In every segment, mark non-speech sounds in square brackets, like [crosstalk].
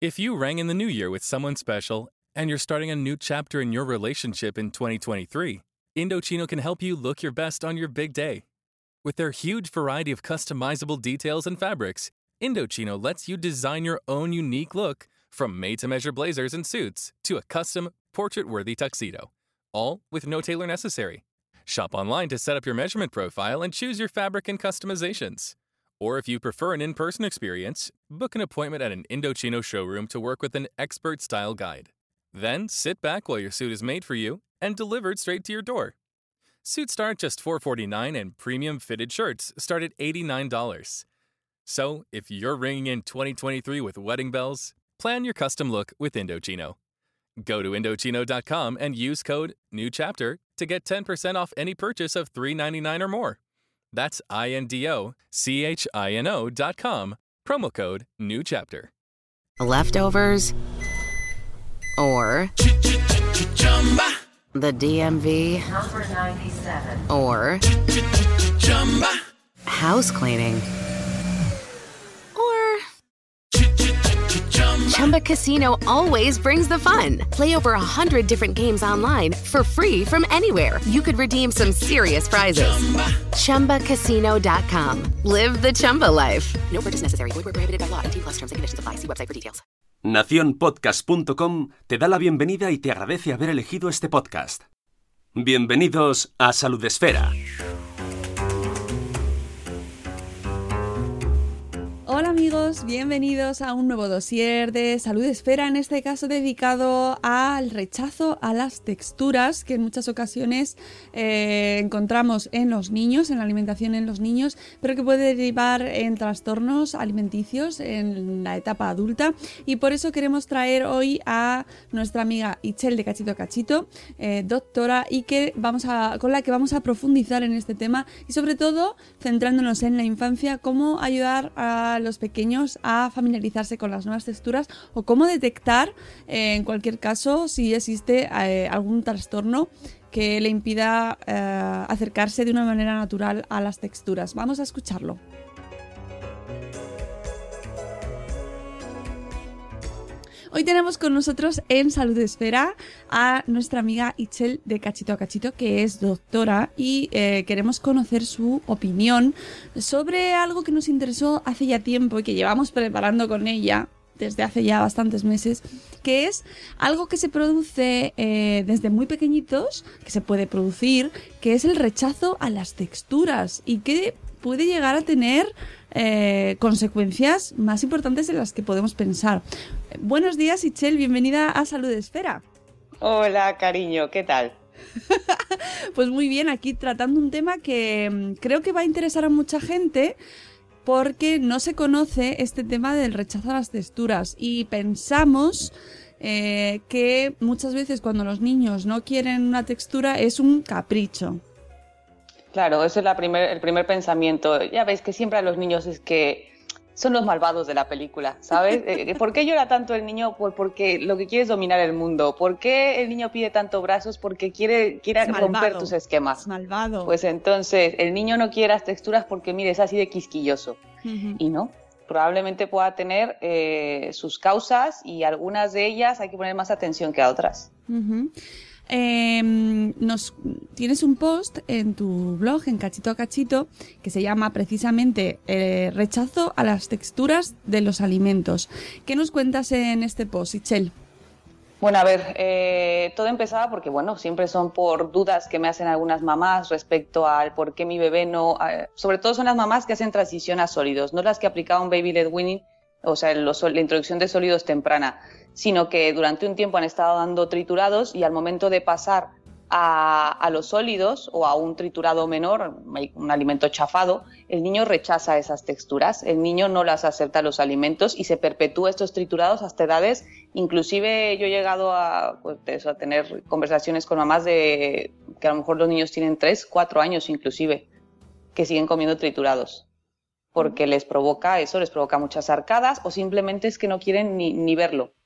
If you rang in the new year with someone special and you're starting a new chapter in your relationship in 2023, Indochino can help you look your best on your big day. With their huge variety of customizable details and fabrics, Indochino lets you design your own unique look from made to measure blazers and suits to a custom portrait worthy tuxedo, all with no tailor necessary. Shop online to set up your measurement profile and choose your fabric and customizations. Or if you prefer an in person experience, book an appointment at an Indochino showroom to work with an expert style guide. Then sit back while your suit is made for you and delivered straight to your door. Suits start just 449 and premium fitted shirts start at $89. So, if you're ringing in 2023 with wedding bells, plan your custom look with Indochino. Go to Indochino.com and use code NEWCHAPTER to get 10% off any purchase of 399 or more. That's I-N-D-O-C-H-I-N-O dot com. Promo code new chapter. Leftovers or the DMV number 97 or house cleaning Chumba Casino always brings the fun. Play over a hundred different games online for free from anywhere. You could redeem some serious prizes. ChumbaCasino.com. Live the Chumba life. No purchase necessary. Void where prohibited by law. T plus terms and conditions apply. See website for details. Naciónpodcast.com te da la bienvenida y te agradece haber elegido este podcast. Bienvenidos a Salud Esfera. Hola amigos, bienvenidos a un nuevo dossier de Salud Esfera, en este caso dedicado al rechazo a las texturas que en muchas ocasiones eh, encontramos en los niños, en la alimentación en los niños, pero que puede derivar en trastornos alimenticios en la etapa adulta. Y por eso queremos traer hoy a nuestra amiga Ichel de Cachito Cachito, eh, doctora, y que vamos a, con la que vamos a profundizar en este tema y sobre todo centrándonos en la infancia, cómo ayudar a los pequeños a familiarizarse con las nuevas texturas o cómo detectar, eh, en cualquier caso, si existe eh, algún trastorno que le impida eh, acercarse de una manera natural a las texturas. Vamos a escucharlo. Hoy tenemos con nosotros en Salud Esfera a nuestra amiga Ichel de Cachito a Cachito, que es doctora, y eh, queremos conocer su opinión sobre algo que nos interesó hace ya tiempo y que llevamos preparando con ella desde hace ya bastantes meses, que es algo que se produce eh, desde muy pequeñitos, que se puede producir, que es el rechazo a las texturas y que puede llegar a tener eh, consecuencias más importantes de las que podemos pensar. Buenos días, Ichel, bienvenida a Salud Esfera. Hola, cariño, ¿qué tal? [laughs] Pues muy bien, aquí tratando un tema que mm, creo que va a interesar a mucha gente porque no se conoce este tema del rechazo a las texturas y pensamos eh, que muchas veces cuando los niños no quieren una textura es un capricho. Claro, ese es la primer, el primer pensamiento. Ya veis que siempre a los niños es que son los malvados de la película, ¿sabes? [laughs] Eh, ¿Por qué llora tanto el niño? Por, porque lo que quiere es dominar el mundo. ¿Por qué el niño pide tanto brazos? Porque quiere, quiere Es romper malvado. tus esquemas. Es malvado. Pues entonces, el niño no quiere las texturas porque, mire, es así de quisquilloso. Y no, probablemente pueda tener eh, sus causas y algunas de ellas hay que poner más atención que a otras. Ujú. Eh, nos tienes un post en tu blog en cachito a cachito que se llama precisamente eh, rechazo a las texturas de los alimentos. ¿Qué nos cuentas en este post, Ichel? Bueno, a ver, eh, todo empezaba porque, bueno, siempre son por dudas que me hacen algunas mamás respecto al por qué mi bebé no... sobre todo son las mamás que hacen transición a sólidos, no las que aplicaban baby led weaning, o sea, la introducción de sólidos temprana, sino que durante un tiempo han estado dando triturados y al momento de pasar a, los sólidos o a un triturado menor, un alimento chafado, el niño rechaza esas texturas, el niño no las acepta los alimentos y se perpetúa estos triturados hasta edades, inclusive yo he llegado a, pues, tener conversaciones con mamás de que a lo mejor los niños tienen 3, 4 años inclusive, que siguen comiendo triturados, porque les provoca eso, les provoca muchas arcadas o simplemente es que no quieren ni verlo.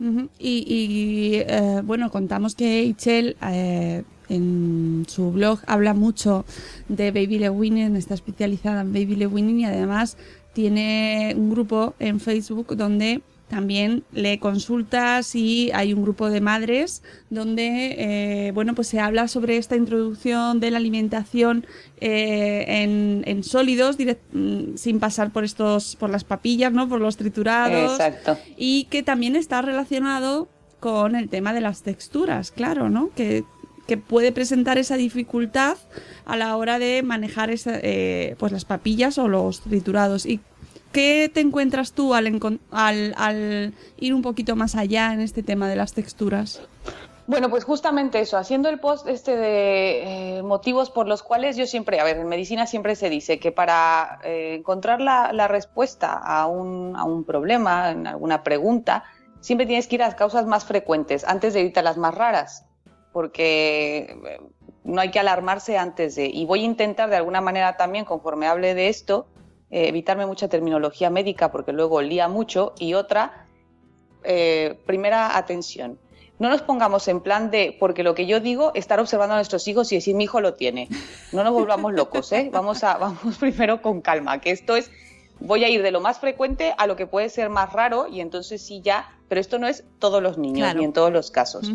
Y, y, eh, bueno, contamos que Ichel eh, en su blog habla mucho de Baby Lewinin, está especializada en Baby Lewinin y además tiene un grupo en Facebook donde también le consultas y hay un grupo de madres donde eh, bueno pues se habla sobre esta introducción de la alimentación eh, en, sólidos mm, sin pasar por estos por las papillas no por los triturados. Exacto. y que también está relacionado con el tema de las texturas claro no que, que puede presentar esa dificultad a la hora de manejar eh, pues las papillas o los triturados. Y ¿Qué te encuentras tú al, ir un poquito más allá en este tema de las texturas? Bueno, pues justamente eso, haciendo el post este de eh, motivos por los cuales yo siempre, a ver, en medicina siempre se dice que para eh, encontrar la, respuesta a un, a un, problema, en alguna pregunta, siempre tienes que ir a las causas más frecuentes antes de ir a las más raras, porque eh, no hay que alarmarse antes de. Y voy a intentar de alguna manera también, conforme hable de esto, eh, evitarme mucha terminología médica porque luego lía mucho. Y otra, eh, primera atención. No nos pongamos en plan de, porque lo que yo digo, estar observando a nuestros hijos y decir mi hijo lo tiene. No nos volvamos locos, ¿eh? Vamos, a, vamos [laughs] primero con calma, que esto es, voy a ir de lo más frecuente a lo que puede ser más raro y entonces sí ya, pero esto no es todos los niños ni en todos los casos.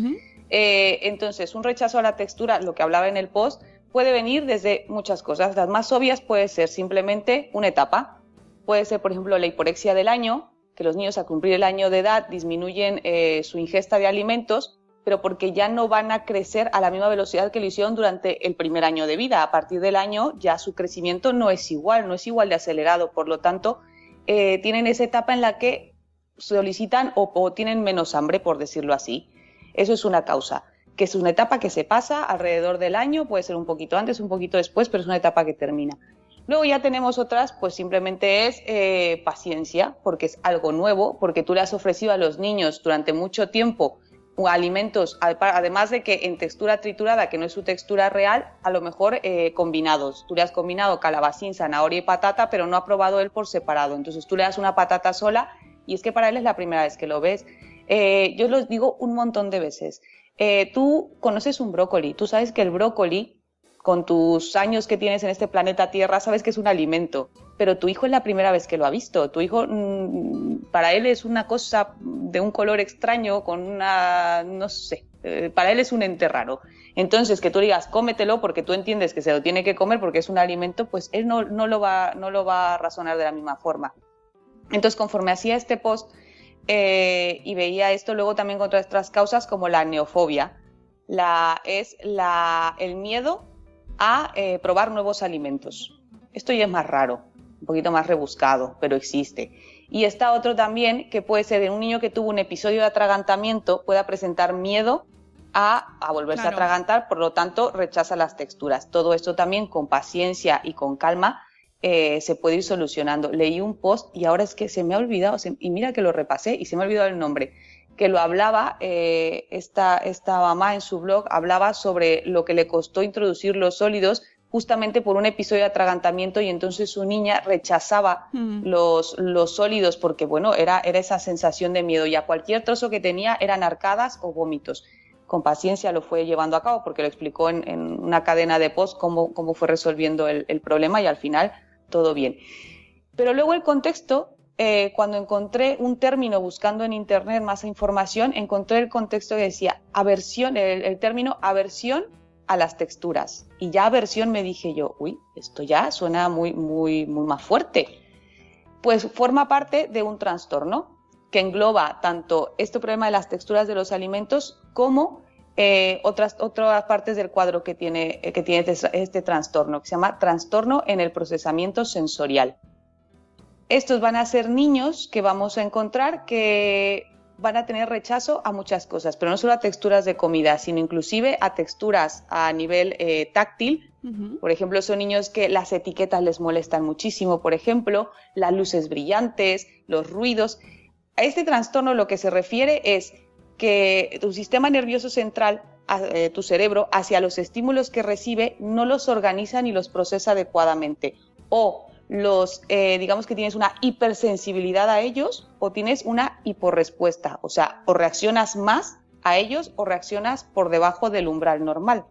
Eh, entonces, un rechazo a la textura, lo que hablaba en el post, puede venir desde muchas cosas. Las más obvias puede ser simplemente una etapa. Puede ser, por ejemplo, la hiporexia del año, que los niños a cumplir el año de edad disminuyen eh, su ingesta de alimentos, pero porque ya no van a crecer a la misma velocidad que lo hicieron durante el primer año de vida. A partir del año ya su crecimiento no es igual, no es igual de acelerado. Por lo tanto, eh, tienen esa etapa en la que solicitan o tienen menos hambre, por decirlo así. Eso es una causa que es una etapa que se pasa alrededor del año, puede ser un poquito antes, un poquito después, pero es una etapa que termina. Luego ya tenemos otras, pues simplemente es eh, paciencia, porque es algo nuevo, porque tú le has ofrecido a los niños durante mucho tiempo alimentos, además de que en textura triturada, que no es su textura real, a lo mejor eh, combinados. Tú le has combinado calabacín, zanahoria y patata, pero no ha probado él por separado. Entonces tú le das una patata sola y es que para él es la primera vez que lo ves. Eh, yo lo digo un montón de veces. Eh, tú conoces un brócoli, tú sabes que el brócoli, con tus años que tienes en este planeta Tierra, sabes que es un alimento, pero tu hijo es la primera vez que lo ha visto. Tu hijo, mm, para él es una cosa de un color extraño, con una, no sé, eh, para él es un ente raro. Entonces, que tú digas, cómetelo porque tú entiendes que se lo tiene que comer porque es un alimento, pues él no, no, lo, va, no lo va a razonar de la misma forma. Entonces, conforme hacía este post, eh, y veía esto luego también contra otras causas como la neofobia. La, es la, el miedo a eh, probar nuevos alimentos. Esto ya es más raro, un poquito más rebuscado, pero existe. Y está otro también que puede ser en un niño que tuvo un episodio de atragantamiento, pueda presentar miedo a, a volverse a atragantar, por lo tanto rechaza las texturas. Todo esto también con paciencia y con calma eh, se puede ir solucionando. Leí un post y ahora es que se me ha olvidado, y mira que lo repasé y se me ha olvidado el nombre, que lo hablaba, eh, esta, esta mamá en su blog hablaba sobre lo que le costó introducir los sólidos justamente por un episodio de atragantamiento y entonces su niña rechazaba hmm. los, los sólidos porque, bueno, era, era esa sensación de miedo y a cualquier trozo que tenía eran arcadas o vómitos. Con paciencia lo fue llevando a cabo porque lo explicó en, una cadena de post cómo, cómo fue resolviendo el, el problema y al final todo bien. Pero luego el contexto, eh, cuando encontré un término buscando en internet más información, encontré el contexto que decía aversión, el, término aversión a las texturas. Y ya aversión me dije yo, uy, esto ya suena muy, muy, muy más fuerte. Pues forma parte de un trastorno que engloba tanto este problema de las texturas de los alimentos como eh, otras, otras partes del cuadro que tiene, eh, que tiene este, este, trastorno, que se llama trastorno en el procesamiento sensorial. Estos van a ser niños que vamos a encontrar que van a tener rechazo a muchas cosas, pero no solo a texturas de comida, sino inclusive a texturas a nivel eh, táctil. Por ejemplo, son niños que las etiquetas les molestan muchísimo, por ejemplo, las luces brillantes, los ruidos. A este trastorno lo que se refiere es que tu sistema nervioso central, eh, tu cerebro, hacia los estímulos que recibe, no los organiza ni los procesa adecuadamente. O los, eh, digamos que tienes una hipersensibilidad a ellos o tienes una hiporrespuesta. O sea, o reaccionas más a ellos o reaccionas por debajo del umbral normal.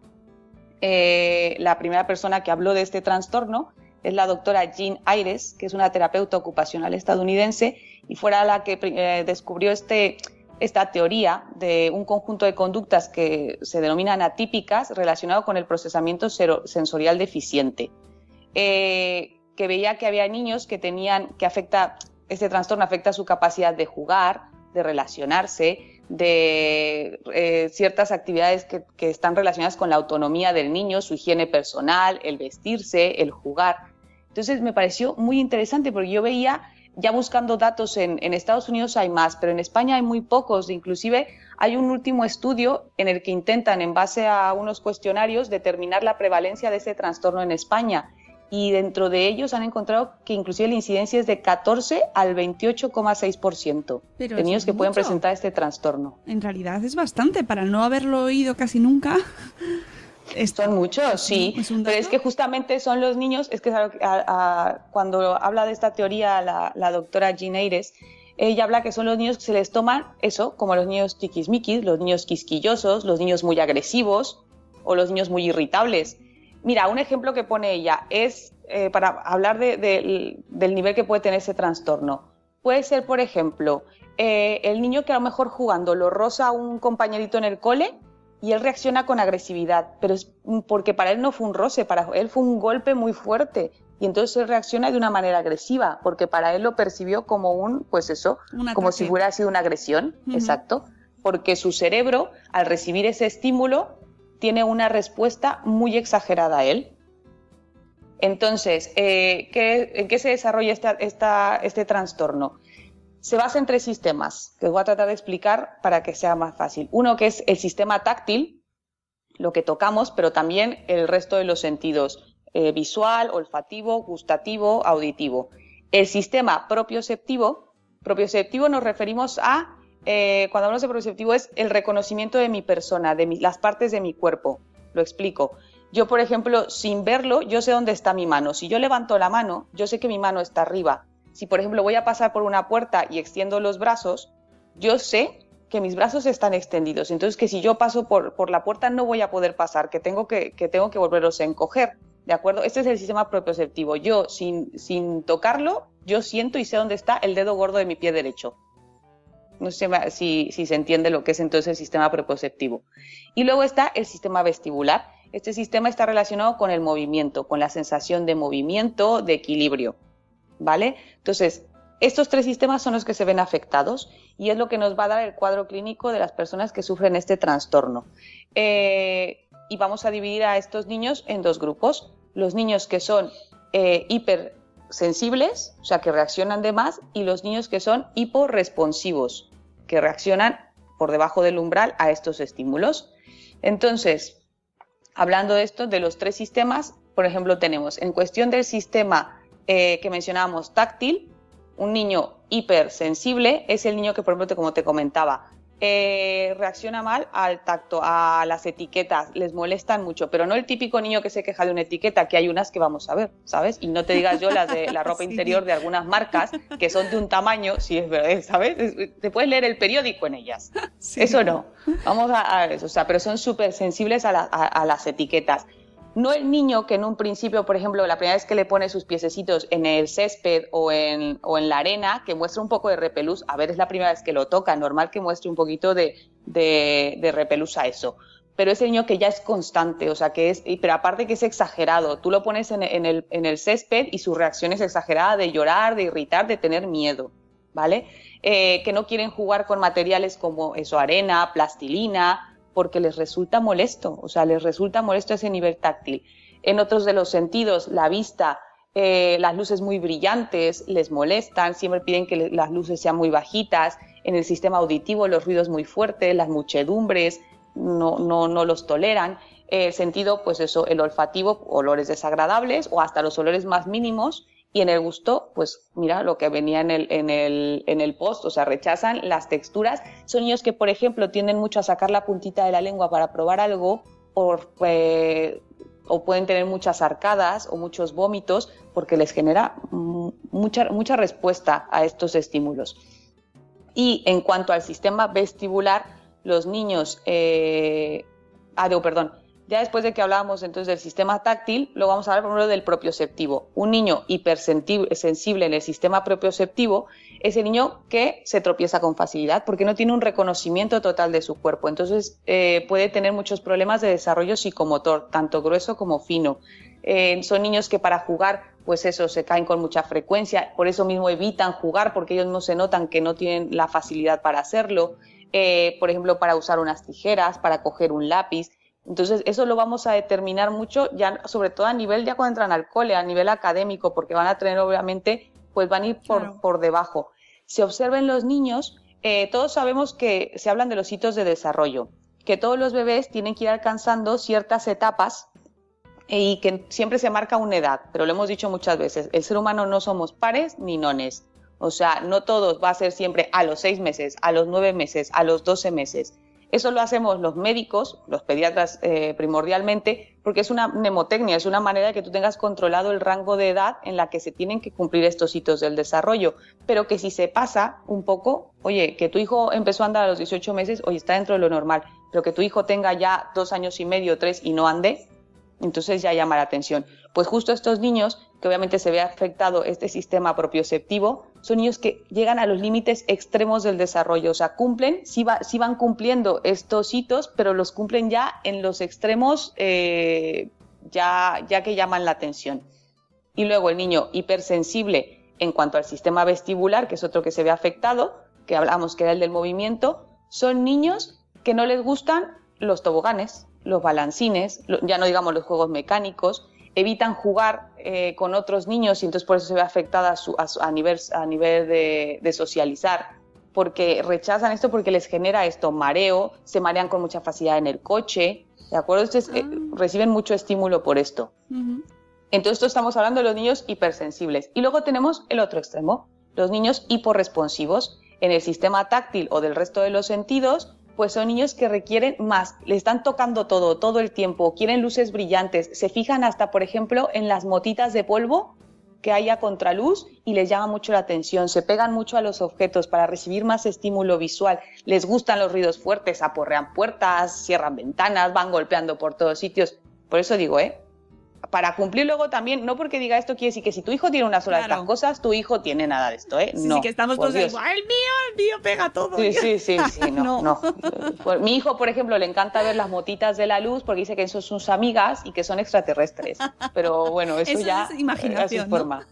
Eh, la primera persona que habló de este trastorno es la doctora Jean Ayres, que es una terapeuta ocupacional estadounidense y fuera la que descubrió este, esta teoría de un conjunto de conductas que se denominan atípicas relacionado con el procesamiento sensorial deficiente. Eh, que veía que había niños que tenían, que afecta, este trastorno afecta su capacidad de jugar, de relacionarse, de eh, ciertas actividades que, que, están relacionadas con la autonomía del niño, su higiene personal, el vestirse, el jugar. Entonces me pareció muy interesante porque yo veía, ya buscando datos en, en Estados Unidos hay más, pero en España hay muy pocos. Inclusive hay un último estudio en el que intentan, en base a unos cuestionarios, determinar la prevalencia de ese trastorno en España y dentro de ellos han encontrado que inclusive la incidencia es de 14 al 28,6% de niños que pueden presentar este trastorno. En realidad es bastante, para no haberlo oído casi nunca. Son muchos, sí, pero es que justamente son los niños, es que cuando habla de esta teoría la, la doctora Jean ella habla que son los niños que se les toman eso, como los niños tiquismiquis, los niños quisquillosos, los niños muy agresivos o los niños muy irritables. Mira, un ejemplo que pone ella es eh, para hablar del nivel que puede tener ese trastorno. Puede ser, por ejemplo, eh, el niño que a lo mejor jugando lo roza a un compañerito en el cole y él reacciona con agresividad, pero es porque para él no fue un roce, para él fue un golpe muy fuerte y entonces él reacciona de una manera agresiva, porque para él lo percibió como un, pues eso, como si hubiera sido una agresión, exacto, porque su cerebro, al recibir ese estímulo, tiene una respuesta muy exagerada a él. Entonces, eh, ¿en qué se desarrolla este trastorno? Se basa en tres sistemas que os voy a tratar de explicar para que sea más fácil. Uno que es el sistema táctil, lo que tocamos, pero también el resto de los sentidos, eh, visual, olfativo, gustativo, auditivo. El sistema propioceptivo, propioceptivo nos referimos a eh, cuando hablamos de perceptivo es el reconocimiento de mi persona, de las partes de mi cuerpo. Lo explico. Yo, por ejemplo, sin verlo, yo sé dónde está mi mano. Si yo levanto la mano, yo sé que mi mano está arriba. Si, por ejemplo, voy a pasar por una puerta y extiendo los brazos, yo sé que mis brazos están extendidos. Entonces, que si yo paso por, por la puerta no voy a poder pasar, que tengo que, que tengo que volverlos a encoger. ¿De acuerdo? Este es el sistema propioceptivo. Yo, sin, sin tocarlo, yo siento y sé dónde está el dedo gordo de mi pie derecho. No sé si, se entiende lo que es entonces el sistema preconceptivo. Y luego está el sistema vestibular. Este sistema está relacionado con el movimiento, con la sensación de movimiento, de equilibrio. ¿Vale? Entonces, estos tres sistemas son los que se ven afectados y es lo que nos va a dar el cuadro clínico de las personas que sufren este trastorno. Eh, y vamos a dividir a estos niños en dos grupos. Los niños que son eh, hiper sensibles, o sea, que reaccionan de más, y los niños que son hiporresponsivos, que reaccionan por debajo del umbral a estos estímulos. Entonces, hablando de esto, de los tres sistemas, por ejemplo, tenemos en cuestión del sistema eh, que mencionábamos táctil, un niño hipersensible es el niño que, por ejemplo, como te comentaba, eh, reacciona mal al tacto, a las etiquetas, les molestan mucho, pero no el típico niño que se queja de una etiqueta, que hay unas que vamos a ver, ¿sabes? Y no te digas yo las de la [laughs] ropa interior de algunas marcas que son de un tamaño, si es verdad, ¿sabes? Te puedes leer el periódico en ellas. Eso no. Vamos a, eso, o sea, pero son súper sensibles a, a las etiquetas. No el niño que en un principio, por ejemplo, la primera vez que le pone sus piececitos en el césped o en, la arena, que muestra un poco de repelús, a ver, es la primera vez que lo toca, normal que muestre un poquito de, de, repelús a eso. Pero ese niño que ya es constante, o sea, que es, pero aparte que es exagerado, tú lo pones en, el, en el césped y su reacción es exagerada de llorar, de irritar, de tener miedo, ¿vale? Eh, que no quieren jugar con materiales como eso, arena, plastilina, porque les resulta molesto, o sea, les resulta molesto ese nivel táctil. En otros de los sentidos, la vista, eh, las luces muy brillantes les molestan, siempre piden que las luces sean muy bajitas. En el sistema auditivo, los ruidos muy fuertes, las muchedumbres, no, no, no los toleran. El sentido, pues eso, el olfativo, olores desagradables o hasta los olores más mínimos y en el gusto, pues mira lo que venía en el, en el, en el post, o sea, rechazan las texturas. Son niños que, por ejemplo, tienden mucho a sacar la puntita de la lengua para probar algo eh, o pueden tener muchas arcadas o muchos vómitos porque les genera mucha, mucha respuesta a estos estímulos. Y en cuanto al sistema vestibular, los niños, eh, ah, perdón, Ya después de que hablábamos entonces del sistema táctil, lo vamos a hablar primero del propioceptivo. Un niño hipersensible en el sistema propioceptivo es el niño que se tropieza con facilidad porque no tiene un reconocimiento total de su cuerpo. Entonces eh, puede tener muchos problemas de desarrollo psicomotor, tanto grueso como fino. Eh, son niños que para jugar, pues eso, se caen con mucha frecuencia, por eso mismo evitan jugar porque ellos no se notan que no tienen la facilidad para hacerlo. Eh, por ejemplo, para usar unas tijeras, para coger un lápiz. Entonces, eso lo vamos a determinar mucho, ya sobre todo a nivel, ya cuando entran al cole, a nivel académico, porque van a tener, obviamente, pues van a ir por, por debajo. Se observen los niños, eh, todos sabemos que se hablan de los hitos de desarrollo, que todos los bebés tienen que ir alcanzando ciertas etapas eh, y que siempre se marca una edad, pero lo hemos dicho muchas veces, el ser humano no somos pares ni nones. O sea, no todos va a ser siempre a los seis meses, a los nueve meses, a los doce meses. Eso lo hacemos los médicos, los pediatras eh, primordialmente, porque es una mnemotecnia, es una manera de que tú tengas controlado el rango de edad en la que se tienen que cumplir estos hitos del desarrollo. Pero que si se pasa un poco, oye, que tu hijo empezó a andar a los 18 meses, oye, está dentro de lo normal, pero que tu hijo tenga ya dos años y medio, tres y no ande, entonces ya llama la atención. Pues justo estos niños, que obviamente se ve afectado este sistema propioceptivo, son niños que llegan a los límites extremos del desarrollo, o sea, cumplen, sí, van cumpliendo estos hitos, pero los cumplen ya en los extremos eh, ya, ya que llaman la atención. Y luego el niño hipersensible en cuanto al sistema vestibular, que es otro que se ve afectado, que hablamos que era el del movimiento, son niños que no les gustan los toboganes, los balancines, ya no digamos los juegos mecánicos, evitan jugar eh, con otros niños y entonces por eso se ve afectada a, nivel, a nivel de, socializar, porque rechazan esto porque les genera esto, mareo, se marean con mucha facilidad en el coche, ¿de acuerdo? Entonces eh, ah. reciben mucho estímulo por esto. Entonces esto estamos hablando de los niños hipersensibles. Y luego tenemos el otro extremo, los niños hiporresponsivos. En el sistema táctil o del resto de los sentidos, pues son niños que requieren más, le están tocando todo, todo el tiempo, quieren luces brillantes, se fijan hasta, por ejemplo, en las motitas de polvo que hay a contraluz y les llama mucho la atención, se pegan mucho a los objetos para recibir más estímulo visual, les gustan los ruidos fuertes, aporrean puertas, cierran ventanas, van golpeando por todos sitios. Por eso digo, ¿eh? Para cumplir luego también, no porque diga esto quiere decir que si tu hijo tiene una sola de estas cosas, tu hijo tiene nada de esto, ¿eh? no. Sí, que estamos todos igual, el mío, el mío pega todo. Sí, sí, sí, sí, [laughs] no, no. Pues, mi hijo, por ejemplo, le encanta ver las motitas de la luz porque dice que son sus amigas y que son extraterrestres. Pero bueno, eso, ya es imaginación, forma.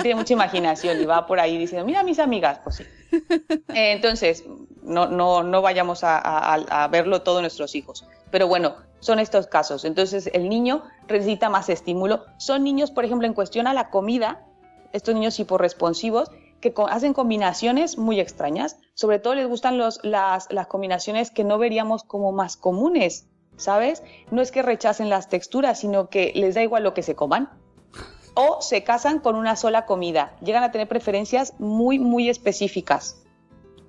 Tiene mucha imaginación y va por ahí diciendo, mira mis amigas, pues sí. Eh, [laughs] entonces, no, no, no vayamos a, a verlo todo nuestros hijos. Pero bueno, son estos casos. Entonces, el niño necesita más estímulo. Son niños, por ejemplo, en cuestión a la comida, estos niños hiporresponsivos, que hacen combinaciones muy extrañas. Sobre todo les gustan las combinaciones que no veríamos como más comunes, ¿sabes? No es que rechacen las texturas, sino que les da igual lo que se coman. O se casan con una sola comida. Llegan a tener preferencias muy, muy específicas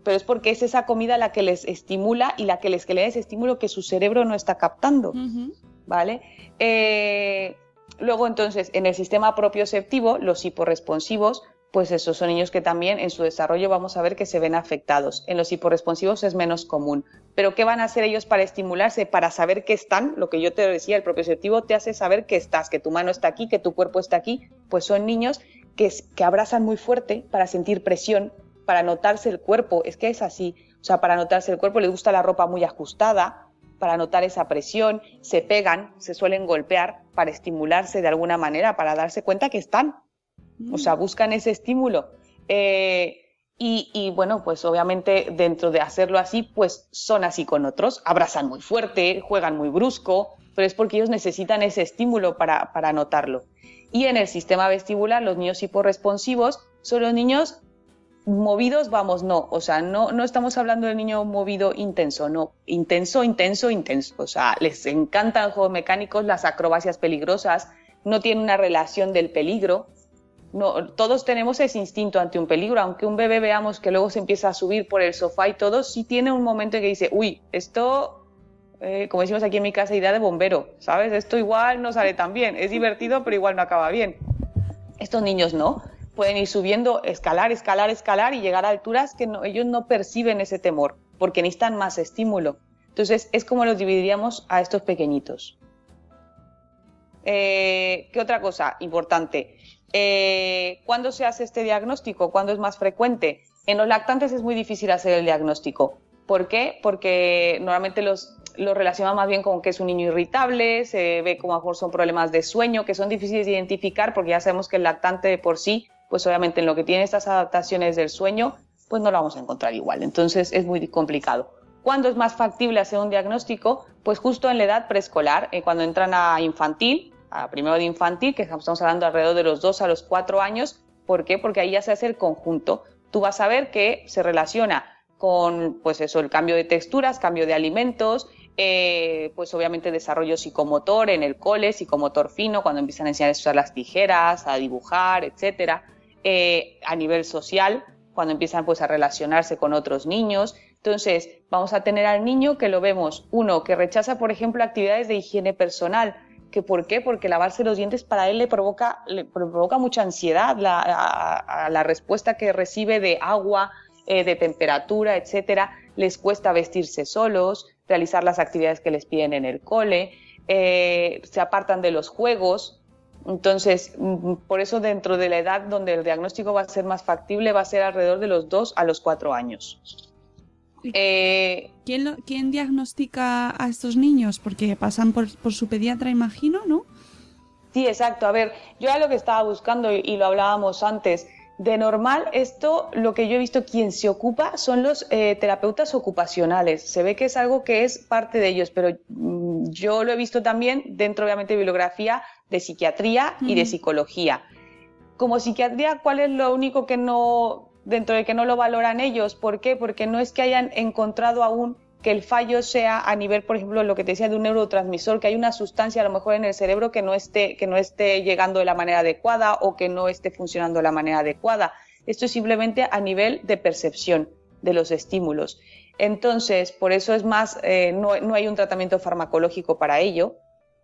pero es porque es esa comida la que les estimula y la que les genera ese estímulo que su cerebro no está captando, ¿vale? Eh, luego entonces, en el sistema propioceptivo, los hiporresponsivos, pues esos son niños que también en su desarrollo vamos a ver que se ven afectados. En los hiporresponsivos es menos común. Pero ¿qué van a hacer ellos para estimularse? Para saber que están, lo que yo te decía, el propioceptivo te hace saber que estás, que tu mano está aquí, que tu cuerpo está aquí. Pues son niños que, que abrazan muy fuerte para sentir presión, para notarse el cuerpo, es que es así, o sea, para notarse el cuerpo les gusta la ropa muy ajustada, para notar esa presión, se pegan, se suelen golpear para estimularse de alguna manera, para darse cuenta que están, o sea, buscan ese estímulo. Eh, y, y, bueno, pues obviamente dentro de hacerlo así, pues son así con otros, abrazan muy fuerte, juegan muy brusco, pero es porque ellos necesitan ese estímulo para, para notarlo. Y en el sistema vestibular, los niños hiporresponsivos son los niños movidos, vamos, no, o sea, no, no estamos hablando de niño movido intenso, no, intenso, intenso, intenso, o sea, les encantan juegos mecánicos, las acrobacias peligrosas, no tienen una relación del peligro, no, todos tenemos ese instinto ante un peligro, aunque un bebé veamos que luego se empieza a subir por el sofá y todo, sí tiene un momento en que dice, uy, esto, eh, como decimos aquí en mi casa, idea de bombero, ¿sabes? Esto igual no sale tan bien, es divertido, pero igual no acaba bien. Estos niños no, pueden ir subiendo, escalar, escalar, escalar y llegar a alturas que ellos no perciben ese temor, porque necesitan más estímulo. Entonces, es como los dividiríamos a estos pequeñitos. Eh, ¿Qué otra cosa importante? Eh, ¿Cuándo se hace este diagnóstico? ¿Cuándo es más frecuente? En los lactantes es muy difícil hacer el diagnóstico. ¿Por qué? Porque normalmente los, lo relaciona más bien con que es un niño irritable, se ve como a lo mejor son problemas de sueño, que son difíciles de identificar porque ya sabemos que el lactante de por sí, pues obviamente en lo que tiene estas adaptaciones del sueño, pues no lo vamos a encontrar igual. Entonces es muy complicado. ¿Cuándo es más factible hacer un diagnóstico? Pues justo en la edad preescolar, eh, cuando entran a infantil, a primero de infantil, que estamos hablando alrededor de los 2 a los 4 años. ¿Por qué? Porque ahí ya se hace el conjunto. Tú vas a ver que se relaciona con, pues eso, el cambio de texturas, cambio de alimentos, eh, pues obviamente desarrollo psicomotor en el cole, psicomotor fino, cuando empiezan a enseñar a usar las tijeras, a dibujar, etcétera. Eh, a nivel social, cuando empiezan pues a relacionarse con otros niños. Entonces, vamos a tener al niño que lo vemos, uno, que rechaza, por ejemplo, actividades de higiene personal, que ¿Por qué? Porque lavarse los dientes para él le provoca, le provoca mucha ansiedad la, a, la respuesta que recibe de agua, eh, de temperatura, etcétera. Les cuesta vestirse solos, realizar las actividades que les piden en el cole, eh, se apartan de los juegos. Entonces, mm, por eso dentro de la edad donde el diagnóstico va a ser más factible va a ser alrededor de los 2 a los 4 años. Eh, ¿Quién, diagnostica a estos niños? Porque pasan por, su pediatra, imagino, ¿no? Sí, exacto. A ver, yo era lo que estaba buscando y, lo hablábamos antes. De normal, esto, lo que yo he visto, quien se ocupa son los eh, terapeutas ocupacionales. Se ve que es algo que es parte de ellos, pero mm, yo lo he visto también dentro, obviamente, de bibliografía de psiquiatría y de psicología. Como psiquiatría, ¿cuál es lo único que no dentro de que no lo valoran ellos. ¿Por qué? Porque no es que hayan encontrado aún que el fallo sea a nivel, por ejemplo, lo que te decía de un neurotransmisor, que hay una sustancia a lo mejor en el cerebro que no esté, que no esté llegando de la manera adecuada o que no esté funcionando de la manera adecuada. Esto es simplemente a nivel de percepción de los estímulos. Entonces, por eso es más, eh, no, no hay un tratamiento farmacológico para ello.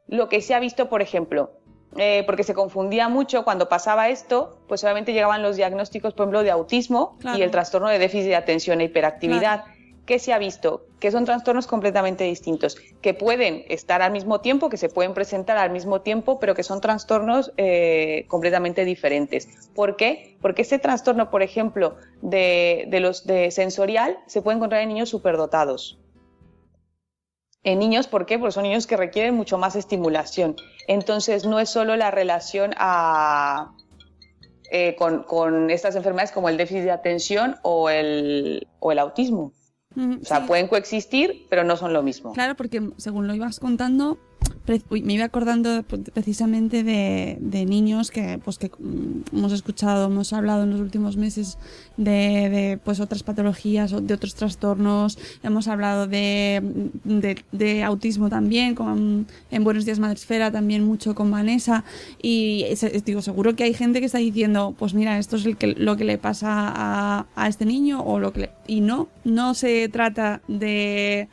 Lo que se ha visto, por ejemplo, eh, porque se confundía mucho cuando pasaba esto, pues obviamente llegaban los diagnósticos, por ejemplo, de autismo y el trastorno de déficit de atención e hiperactividad. ¿Qué se ha visto? Que son trastornos completamente distintos, que pueden estar al mismo tiempo, que se pueden presentar al mismo tiempo, pero que son trastornos eh, completamente diferentes. ¿Por qué? Porque ese trastorno, por ejemplo, de, los de sensorial, se puede encontrar en niños superdotados en niños, ¿por qué? Porque son niños que requieren mucho más estimulación. Entonces, no es solo la relación eh, con, estas enfermedades como el déficit de atención o el autismo. O sea, pueden coexistir, pero no son lo mismo. Claro, porque según lo ibas contando, me iba acordando precisamente de, niños que pues que mm, hemos escuchado, hemos hablado en los últimos meses de, pues otras patologías, de otros trastornos, hemos hablado de, de, autismo también, con, en Buenos Días Madresfera también mucho con Vanessa. Y digo, seguro que hay gente que está diciendo, pues mira, esto es el que, lo que le pasa a, a este niño o lo que y no, no se trata de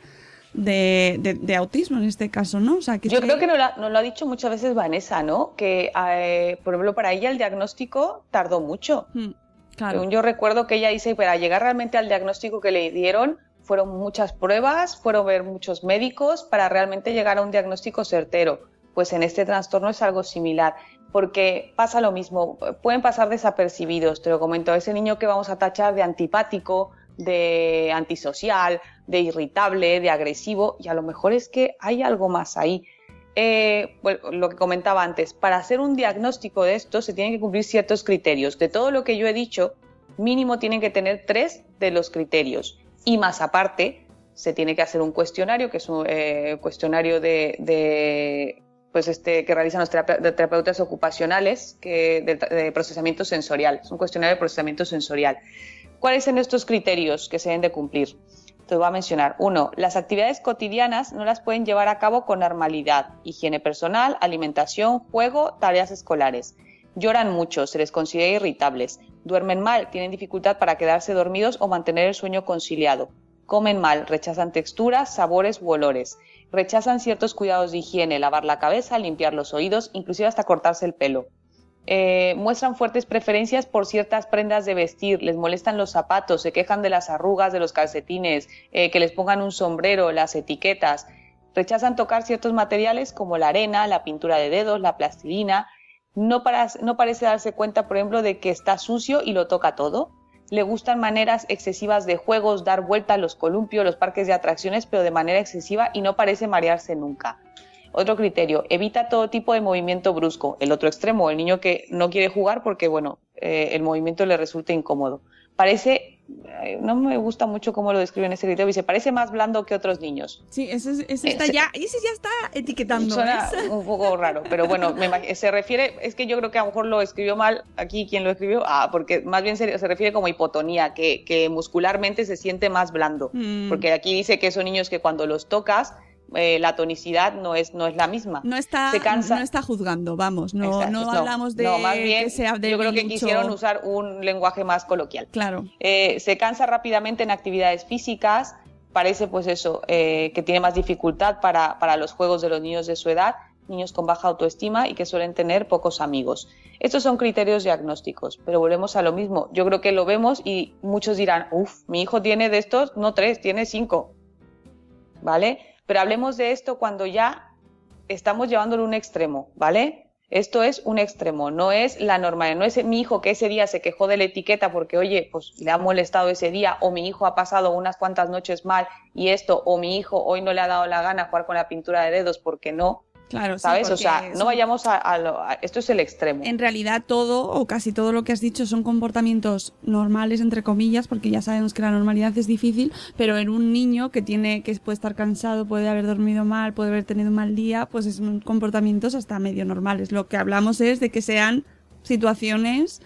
de, autismo en este caso, ¿no? O sea, que Yo creo que nos lo, ha dicho muchas veces Vanessa, ¿no? Que, eh, por ejemplo, para ella el diagnóstico tardó mucho. Claro. Yo recuerdo que ella dice, para llegar realmente al diagnóstico que le dieron, fueron muchas pruebas, fueron ver muchos médicos para realmente llegar a un diagnóstico certero. Pues en este trastorno es algo similar, porque pasa lo mismo, pueden pasar desapercibidos, te lo comento, ese niño que vamos a tachar de antipático, de antisocial, de irritable, de agresivo, y a lo mejor es que hay algo más ahí. Eh, lo que comentaba antes, para hacer un diagnóstico de esto se tienen que cumplir ciertos criterios. De todo lo que yo he dicho, mínimo tienen que tener tres de los criterios. Y más aparte, se tiene que hacer un cuestionario, que es un eh, cuestionario de, pues este, que realizan los terapeutas ocupacionales que, de, de, procesamiento sensorial. Es un cuestionario de procesamiento sensorial. ¿Cuáles son estos criterios que se deben de cumplir? Te voy a mencionar. Uno, las actividades cotidianas no las pueden llevar a cabo con normalidad. Higiene personal, alimentación, juego, tareas escolares. Lloran mucho, se les considera irritables. Duermen mal, tienen dificultad para quedarse dormidos o mantener el sueño conciliado. Comen mal, rechazan texturas, sabores u olores. Rechazan ciertos cuidados de higiene, lavar la cabeza, limpiar los oídos, inclusive hasta cortarse el pelo. Eh, muestran fuertes preferencias por ciertas prendas de vestir, les molestan los zapatos, se quejan de las arrugas de los calcetines, eh, que les pongan un sombrero, las etiquetas. Rechazan tocar ciertos materiales como la arena, la pintura de dedos, la plastilina. No, no parece darse cuenta, por ejemplo, de que está sucio y lo toca todo. Le gustan maneras excesivas de juegos, dar vueltas, los columpios, los parques de atracciones, pero de manera excesiva y no parece marearse nunca. Otro criterio, evita todo tipo de movimiento brusco. El otro extremo, el niño que no quiere jugar porque, bueno, eh, el movimiento le resulta incómodo. Parece, no me gusta mucho cómo lo describe en ese criterio, dice, parece más blando que otros niños. Sí, ese, está ya, ese ya está etiquetando. Suena un poco raro, pero bueno, se refiere, es que yo creo que a lo mejor lo escribió mal aquí quien lo escribió, ah, porque más bien se, refiere como hipotonía, que, que, muscularmente se siente más blando, mm. porque aquí dice que son niños que cuando los tocas eh, la tonicidad no es, no es la misma. No está, no está juzgando, vamos, no, no hablamos de más bien, que sea Yo creo que quisieron usar un lenguaje más coloquial. Claro. Eh, se cansa rápidamente en actividades físicas, parece pues eso, eh, que tiene más dificultad para, para los juegos de los niños de su edad, niños con baja autoestima y que suelen tener pocos amigos. Estos son criterios diagnósticos, pero volvemos a lo mismo. Yo creo que lo vemos y muchos dirán, uff, mi hijo tiene de estos, no tres, tiene cinco. ¿Vale? Pero hablemos de esto cuando ya estamos llevándolo a un extremo, ¿vale? Esto es un extremo, no es la normal, no es mi hijo que ese día se quejó de la etiqueta porque, oye, pues le ha molestado ese día, o mi hijo ha pasado unas cuantas noches mal y esto, o mi hijo hoy no le ha dado la gana jugar con la pintura de dedos porque no. Claro, ¿sabes? o sea, no vayamos a, Esto es el extremo. En realidad todo o casi todo lo que has dicho son comportamientos normales, entre comillas, porque ya sabemos que la normalidad es difícil, pero en un niño que tiene que puede estar cansado, puede haber dormido mal, puede haber tenido un mal día, pues son comportamientos hasta medio normales. Lo que hablamos es de que sean situaciones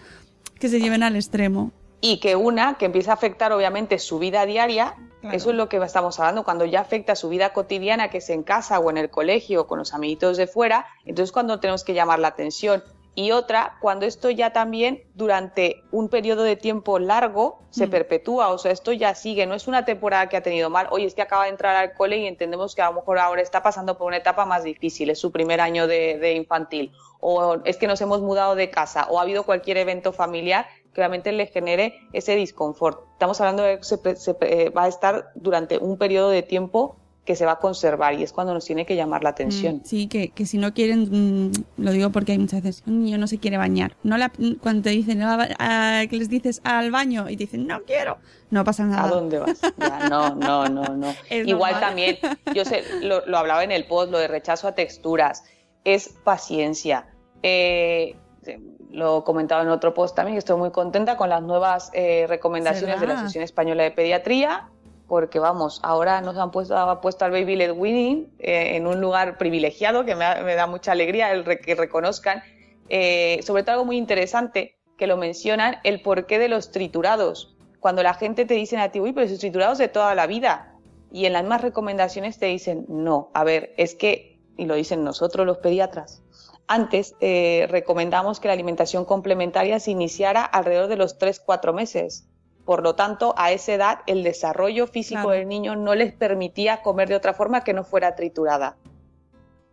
que se lleven al extremo. Y que una que empieza a afectar obviamente su vida diaria eso es lo que estamos hablando, cuando ya afecta su vida cotidiana, que es en casa o en el colegio o con los amiguitos de fuera, entonces cuando tenemos que llamar la atención. Y otra, cuando esto ya también durante un periodo de tiempo largo se mm. perpetúa, o sea, esto ya sigue, no es una temporada que ha tenido mal, oye, es que acaba de entrar al cole y entendemos que a lo mejor ahora está pasando por una etapa más difícil, es su primer año de, de infantil, o es que nos hemos mudado de casa, o ha habido cualquier evento familiar que obviamente le genere ese disconfort. Estamos hablando de que se, eh, va a estar durante un periodo de tiempo que se va a conservar y es cuando nos tiene que llamar la atención. Mm, sí, que, que, si no quieren, mm, lo digo porque hay muchas veces, un niño no se quiere bañar. No la, cuando te dicen que les dices al baño y te dicen no quiero, no pasa nada. ¿A dónde vas? no, no, no, no. [laughs] Igual también, yo sé, lo, lo, hablaba en el post, lo de rechazo a texturas, es paciencia. Eh, lo he comentado en otro post también, que estoy muy contenta con las nuevas eh, recomendaciones de la Asociación Española de Pediatría, porque vamos, ahora nos han puesto, ha puesto al Baby Led Winning eh, en un lugar privilegiado, que me, da mucha alegría el que reconozcan, eh, sobre todo algo muy interesante, que lo mencionan, el porqué de los triturados. Cuando la gente te dice a ti, uy, pero esos triturados de toda la vida. Y en las más recomendaciones te dicen, no, a ver, es que, y lo dicen nosotros los pediatras, antes eh, recomendamos que la alimentación complementaria se iniciara alrededor de los 3-4 meses. Por lo tanto, a esa edad el desarrollo físico del niño no les permitía comer de otra forma que no fuera triturada.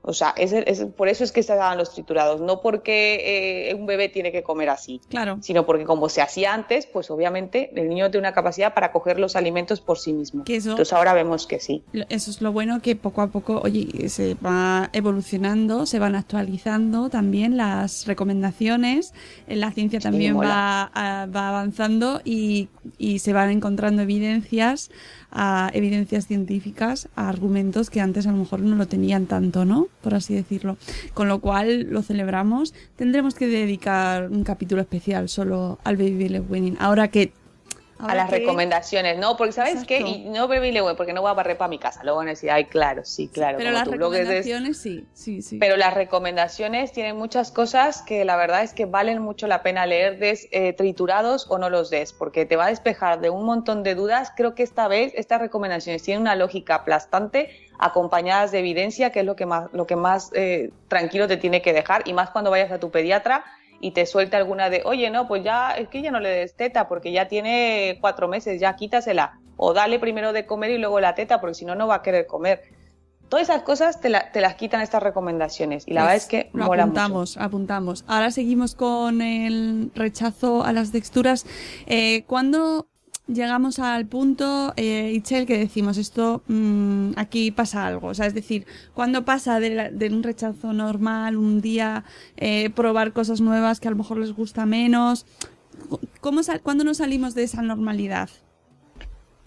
O sea, es, por eso es que se daban los triturados, no porque eh, un bebé tiene que comer así, claro. sino porque como se hacía antes, pues obviamente el niño tiene una capacidad para coger los alimentos por sí mismo. Entonces ahora vemos que sí. Eso es lo bueno que poco a poco, oye, se va evolucionando, se van actualizando también las recomendaciones, la ciencia también va, va avanzando y, y se van encontrando evidencias a evidencias científicas, a argumentos que antes a lo mejor no lo tenían tanto, ¿no? Por así decirlo. Con lo cual lo celebramos. Tendremos que dedicar un capítulo especial solo al Baby Winning. Ahora que a las recomendaciones, ¿no? Porque ¿sabes qué? Y no bebíle, porque no voy a barrer para mi casa. Luego van a decir, ay, claro, sí, claro. Pero las recomendaciones sí, sí, sí. Pero las recomendaciones tienen muchas cosas que la verdad es que valen mucho la pena leer des, eh, triturados o no los des, porque te va a despejar de un montón de dudas. Creo que esta vez estas recomendaciones tienen una lógica aplastante acompañadas de evidencia, que es lo que más, lo que más eh, tranquilo te tiene que dejar, y más cuando vayas a tu pediatra y te suelta alguna de, oye, no, pues ya, es que ya no le des teta porque ya tiene cuatro meses, ya quítasela. O dale primero de comer y luego la teta porque si no, no va a querer comer. Todas esas cosas te, las quitan estas recomendaciones y la verdad es que lo apuntamos, apuntamos. Ahora seguimos con el rechazo a las texturas. Eh, ¿Cuándo llegamos al punto, eh, Itchel, que decimos esto, mm, aquí pasa algo? O sea, es decir, ¿cuándo pasa de, un rechazo normal, un día eh, probar cosas nuevas que a lo mejor les gusta menos? ¿Cómo ¿Cuándo nos salimos de esa normalidad?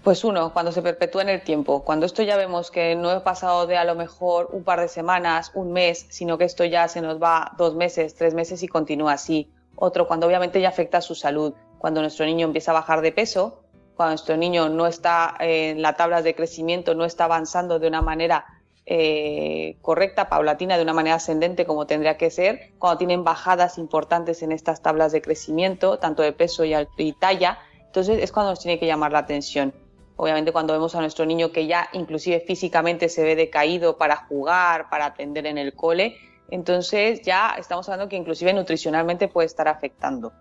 Pues uno, cuando se perpetúa en el tiempo. Cuando esto ya vemos que no he pasado de a lo mejor un par de semanas, un mes, sino que esto ya se nos va dos meses, tres meses y continúa así. Otro, cuando obviamente ya afecta a su salud. Cuando nuestro niño empieza a bajar de peso, cuando nuestro niño no está en la tabla de crecimiento, no está avanzando de una manera eh, correcta, paulatina, de una manera ascendente como tendría que ser, cuando tienen bajadas importantes en estas tablas de crecimiento, tanto de peso y, y talla, entonces es cuando nos tiene que llamar la atención. Obviamente cuando vemos a nuestro niño que ya inclusive físicamente se ve decaído para jugar, para atender en el cole, entonces ya estamos hablando que inclusive nutricionalmente puede estar afectando.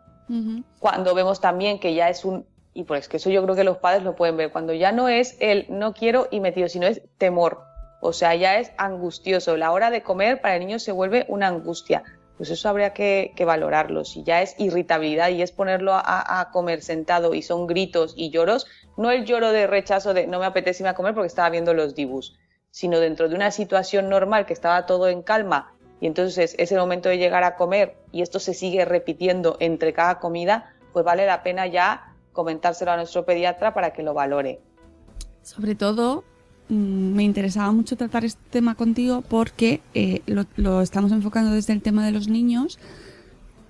Cuando vemos también que ya es un, y pues que eso yo creo que los padres lo pueden ver, cuando ya no es el no quiero y metido, sino es temor. O sea, ya es angustioso. La hora de comer para el niño se vuelve una angustia. Pues eso habría que, valorarlo. Si ya es irritabilidad y es ponerlo a, comer sentado y son gritos y lloros, no el lloro de rechazo de no me apetece irme a comer porque estaba viendo los dibujos, sino dentro de una situación normal que estaba todo en calma y entonces es el momento de llegar a comer y esto se sigue repitiendo entre cada comida, pues vale la pena ya comentárselo a nuestro pediatra para que lo valore. Sobre todo, mm, me interesaba mucho tratar este tema contigo porque eh, lo, lo estamos enfocando desde el tema de los niños,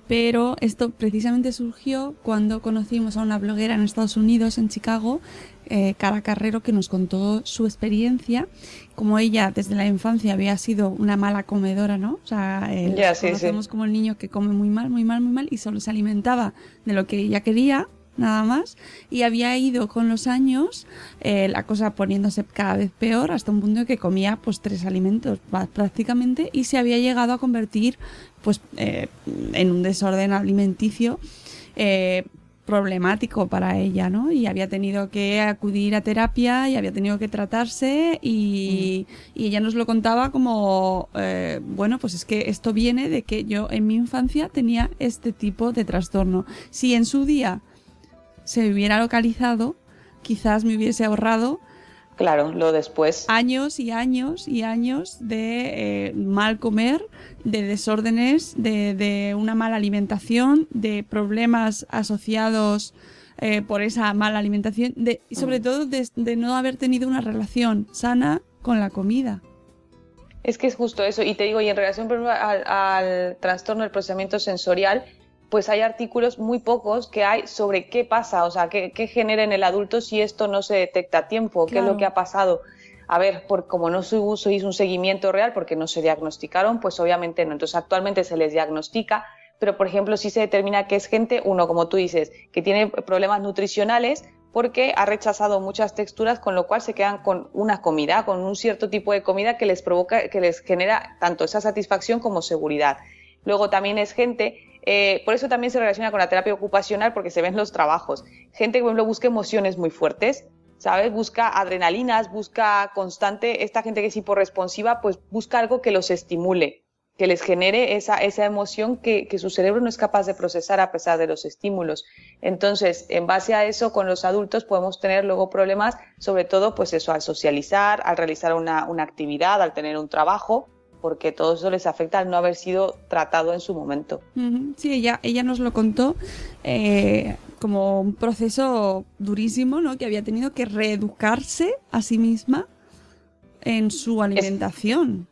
pero esto precisamente surgió cuando conocimos a una bloguera en Estados Unidos, en Chicago, eh, Cara Carrero, que nos contó su experiencia, como ella desde la infancia había sido una mala comedora, ¿no? O sea, eh, Ya, sí, sí. conocemos como el niño que come muy mal, muy mal, muy mal y solo se alimentaba de lo que ella quería, nada más, y había ido con los años eh, la cosa poniéndose cada vez peor hasta un punto en que comía pues tres alimentos prácticamente y se había llegado a convertir pues eh, en un desorden alimenticio eh, problemático para ella, ¿no? Y había tenido que acudir a terapia y había tenido que tratarse y, y ella nos lo contaba como, eh, bueno, pues es que esto viene de que yo en mi infancia tenía este tipo de trastorno. Si en su día se hubiera localizado, quizás me hubiese ahorrado Claro, lo después. años y años y años de eh, mal comer, de desórdenes, de, de una mala alimentación, de problemas asociados eh, por esa mala alimentación, de, y sobre todo de, de no haber tenido una relación sana con la comida. Es que es justo eso. Y te digo, y en relación al, al trastorno del procesamiento sensorial, pues hay artículos muy pocos que hay sobre qué pasa, o sea, qué, qué genera en el adulto si esto no se detecta a tiempo, qué es lo que ha pasado. A ver, por, como no sois un seguimiento real porque no se diagnosticaron, pues obviamente no. Entonces actualmente se les diagnostica, pero por ejemplo sí se determina que es gente, uno, como tú dices, que tiene problemas nutricionales porque ha rechazado muchas texturas, con lo cual se quedan con una comida, con un cierto tipo de comida que les provoca, que les genera tanto esa satisfacción como seguridad. Luego también es gente, eh, por eso también se relaciona con la terapia ocupacional, porque se ven los trabajos. Gente que, busca emociones muy fuertes, ¿sabes? Busca adrenalinas, busca constante, esta gente que es hiporresponsiva, pues busca algo que los estimule, que les genere esa, esa emoción que, que su cerebro no es capaz de procesar a pesar de los estímulos. Entonces, en base a eso, con los adultos podemos tener luego problemas, sobre todo, pues eso, al socializar, al realizar una, una actividad, al tener un trabajo, porque todo eso les afecta al no haber sido tratado en su momento. Sí, ella, ella nos lo contó eh, como un proceso durísimo, ¿no? Que había tenido que reeducarse a sí misma en su alimentación.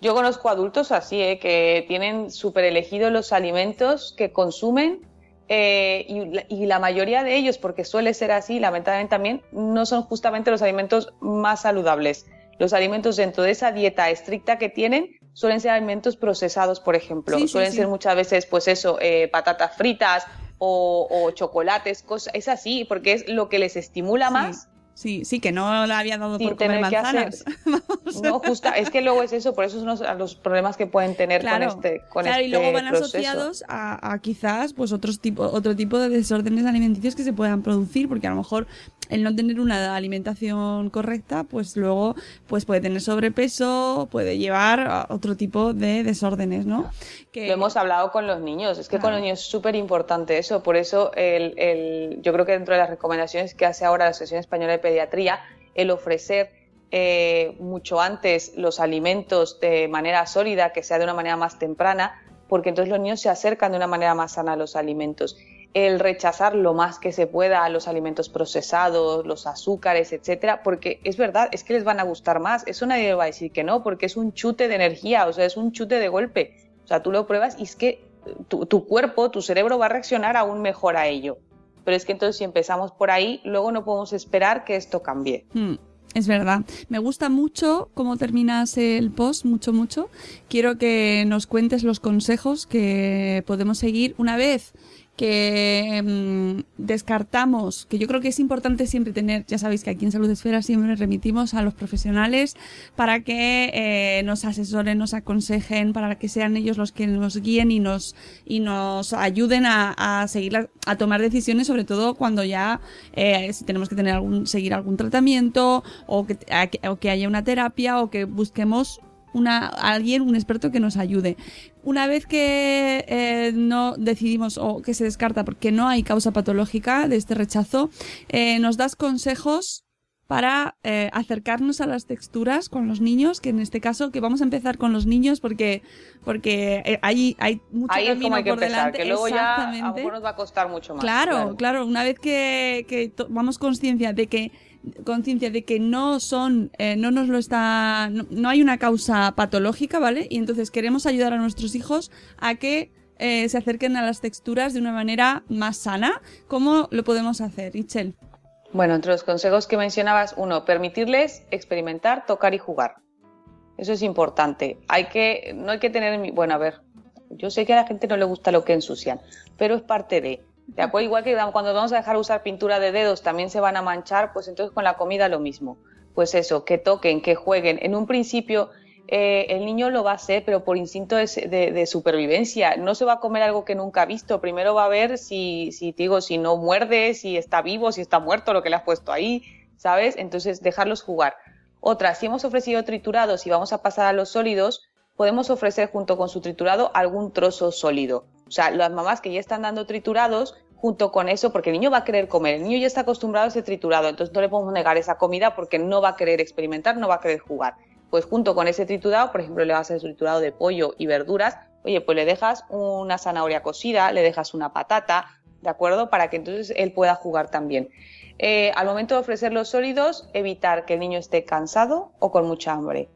Yo conozco adultos así, ¿eh? que tienen súper elegidos los alimentos que consumen eh, y la mayoría de ellos, porque suele ser así, lamentablemente también, no son justamente los alimentos más saludables. Los alimentos dentro de esa dieta estricta que tienen suelen ser alimentos procesados, por ejemplo. Sí, suelen sí. ser muchas veces, pues eso, eh, patatas fritas o, o chocolates, cosas. Es así, porque es lo que les estimula más. Sí, sí, que no le había dado Sin por comer tener que hacer- manzanas. [laughs] Vamos. No, justa, es que luego es eso, por eso son los, los problemas que pueden tener Claro, con este con claro, y este luego van proceso. asociados a, a quizás pues otros tipo, otro tipo de desórdenes alimenticios que se puedan producir, porque a lo mejor el no tener una alimentación correcta, pues luego pues puede tener sobrepeso, puede llevar a otro tipo de desórdenes, ¿no? Que... Lo hemos hablado con los niños, es que con los niños es súper importante eso, por eso el, el, yo creo que dentro de las recomendaciones que hace ahora la Asociación Española de Pediatría, el ofrecer eh, mucho antes los alimentos de manera sólida, que sea de una manera más temprana, porque entonces los niños se acercan de una manera más sana a los alimentos. El rechazar lo más que se pueda los alimentos procesados, los azúcares, etcétera, porque es verdad, es que les van a gustar más. Eso nadie va a decir que no, porque es un chute de energía, o sea, es un chute de golpe. O sea, tú lo pruebas y es que tu, cuerpo, tu cerebro va a reaccionar aún mejor a ello. Pero es que entonces si empezamos por ahí, luego no podemos esperar que esto cambie. Hmm. Es verdad. Me gusta mucho cómo terminas el post, mucho, mucho. Quiero que nos cuentes los consejos que podemos seguir una vez que mm, descartamos, que yo creo que es importante siempre tener, ya sabéis que aquí en Salud Esfera siempre remitimos a los profesionales para que eh, nos asesoren, nos aconsejen, para que sean ellos los que nos guíen y nos, y nos ayuden a, seguir, a tomar decisiones, sobre todo cuando ya eh, si tenemos que tener algún, seguir algún tratamiento o que, o que haya una terapia o que busquemos una, alguien, un experto que nos ayude. Una vez que eh, no decidimos o que se descarta porque no hay causa patológica de este rechazo, eh, nos das consejos para eh, acercarnos a las texturas con los niños, que en este caso, que vamos a empezar con los niños porque, porque hay, hay mucho camino por delante. Que luego ya a nos va a costar mucho más. Claro, claro, una vez que, que tomamos conciencia de que conciencia de que no son, eh, no nos lo está, no, hay una causa patológica, ¿vale? Y entonces queremos ayudar a nuestros hijos a que eh, se acerquen a las texturas de una manera más sana. ¿Cómo lo podemos hacer, Ichel? Bueno, entre los consejos que mencionabas, uno, permitirles experimentar, tocar y jugar. Eso es importante. Hay que, no hay que tener, bueno, a ver, yo sé que a la gente no le gusta lo que ensucian, pero es parte de. ¿De acuerdo? Igual que cuando vamos a dejar usar pintura de dedos también se van a manchar, pues entonces con la comida lo mismo. Pues eso, que toquen, que jueguen. En un principio eh, el niño lo va a hacer, pero por instinto de, supervivencia. No se va a comer algo que nunca ha visto. Primero va a ver si, si, digo, si no muerde, si está vivo, si está muerto, lo que le has puesto ahí, ¿sabes? Entonces dejarlos jugar. Otra, si hemos ofrecido triturados y vamos a pasar a los sólidos, podemos ofrecer junto con su triturado algún trozo sólido. O sea, las mamás que ya están dando triturados, junto con eso, porque el niño va a querer comer, el niño ya está acostumbrado a ese triturado, entonces no le podemos negar esa comida porque no va a querer experimentar, no va a querer jugar. Pues junto con ese triturado, por ejemplo, le vas a hacer triturado de pollo y verduras, oye, pues le dejas una zanahoria cocida, le dejas una patata, ¿de acuerdo? Para que entonces él pueda jugar también. Eh, al momento de ofrecer los sólidos, evitar que el niño esté cansado o con mucha hambre.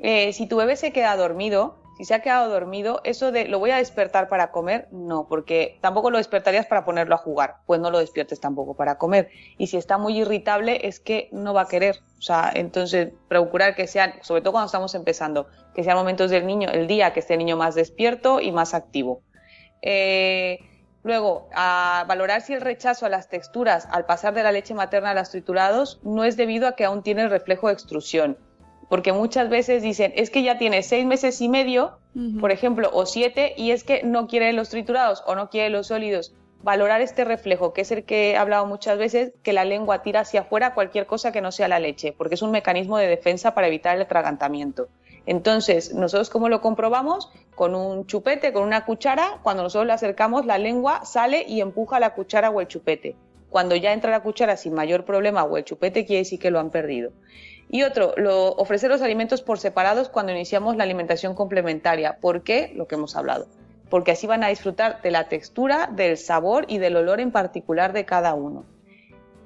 Eh, si tu bebé se queda dormido, si se ha quedado dormido, eso de lo voy a despertar para comer, no, porque tampoco lo despertarías para ponerlo a jugar, pues no lo despiertes tampoco para comer. Y si está muy irritable, es que no va a querer. O sea, entonces procurar que sean, sobre todo cuando estamos empezando, que sean momentos del niño, el día que esté el niño más despierto y más activo. Eh, luego, a valorar si el rechazo a las texturas al pasar de la leche materna a los triturados no es debido a que aún tiene el reflejo de extrusión porque muchas veces dicen, es que ya tiene seis meses y medio, por ejemplo, o siete, y es que no quiere los triturados o no quiere los sólidos. Valorar este reflejo, que es el que he hablado muchas veces, que la lengua tira hacia afuera cualquier cosa que no sea la leche, porque es un mecanismo de defensa para evitar el atragantamiento. Entonces, nosotros cómo lo comprobamos? Con un chupete, con una cuchara, cuando nosotros le acercamos, la lengua sale y empuja la cuchara o el chupete. Cuando ya entra la cuchara sin mayor problema o el chupete, quiere decir que lo han perdido. Y otro, lo, ofrecer los alimentos por separados cuando iniciamos la alimentación complementaria. ¿Por qué? Lo que hemos hablado. Porque así van a disfrutar de la textura, del sabor y del olor en particular de cada uno.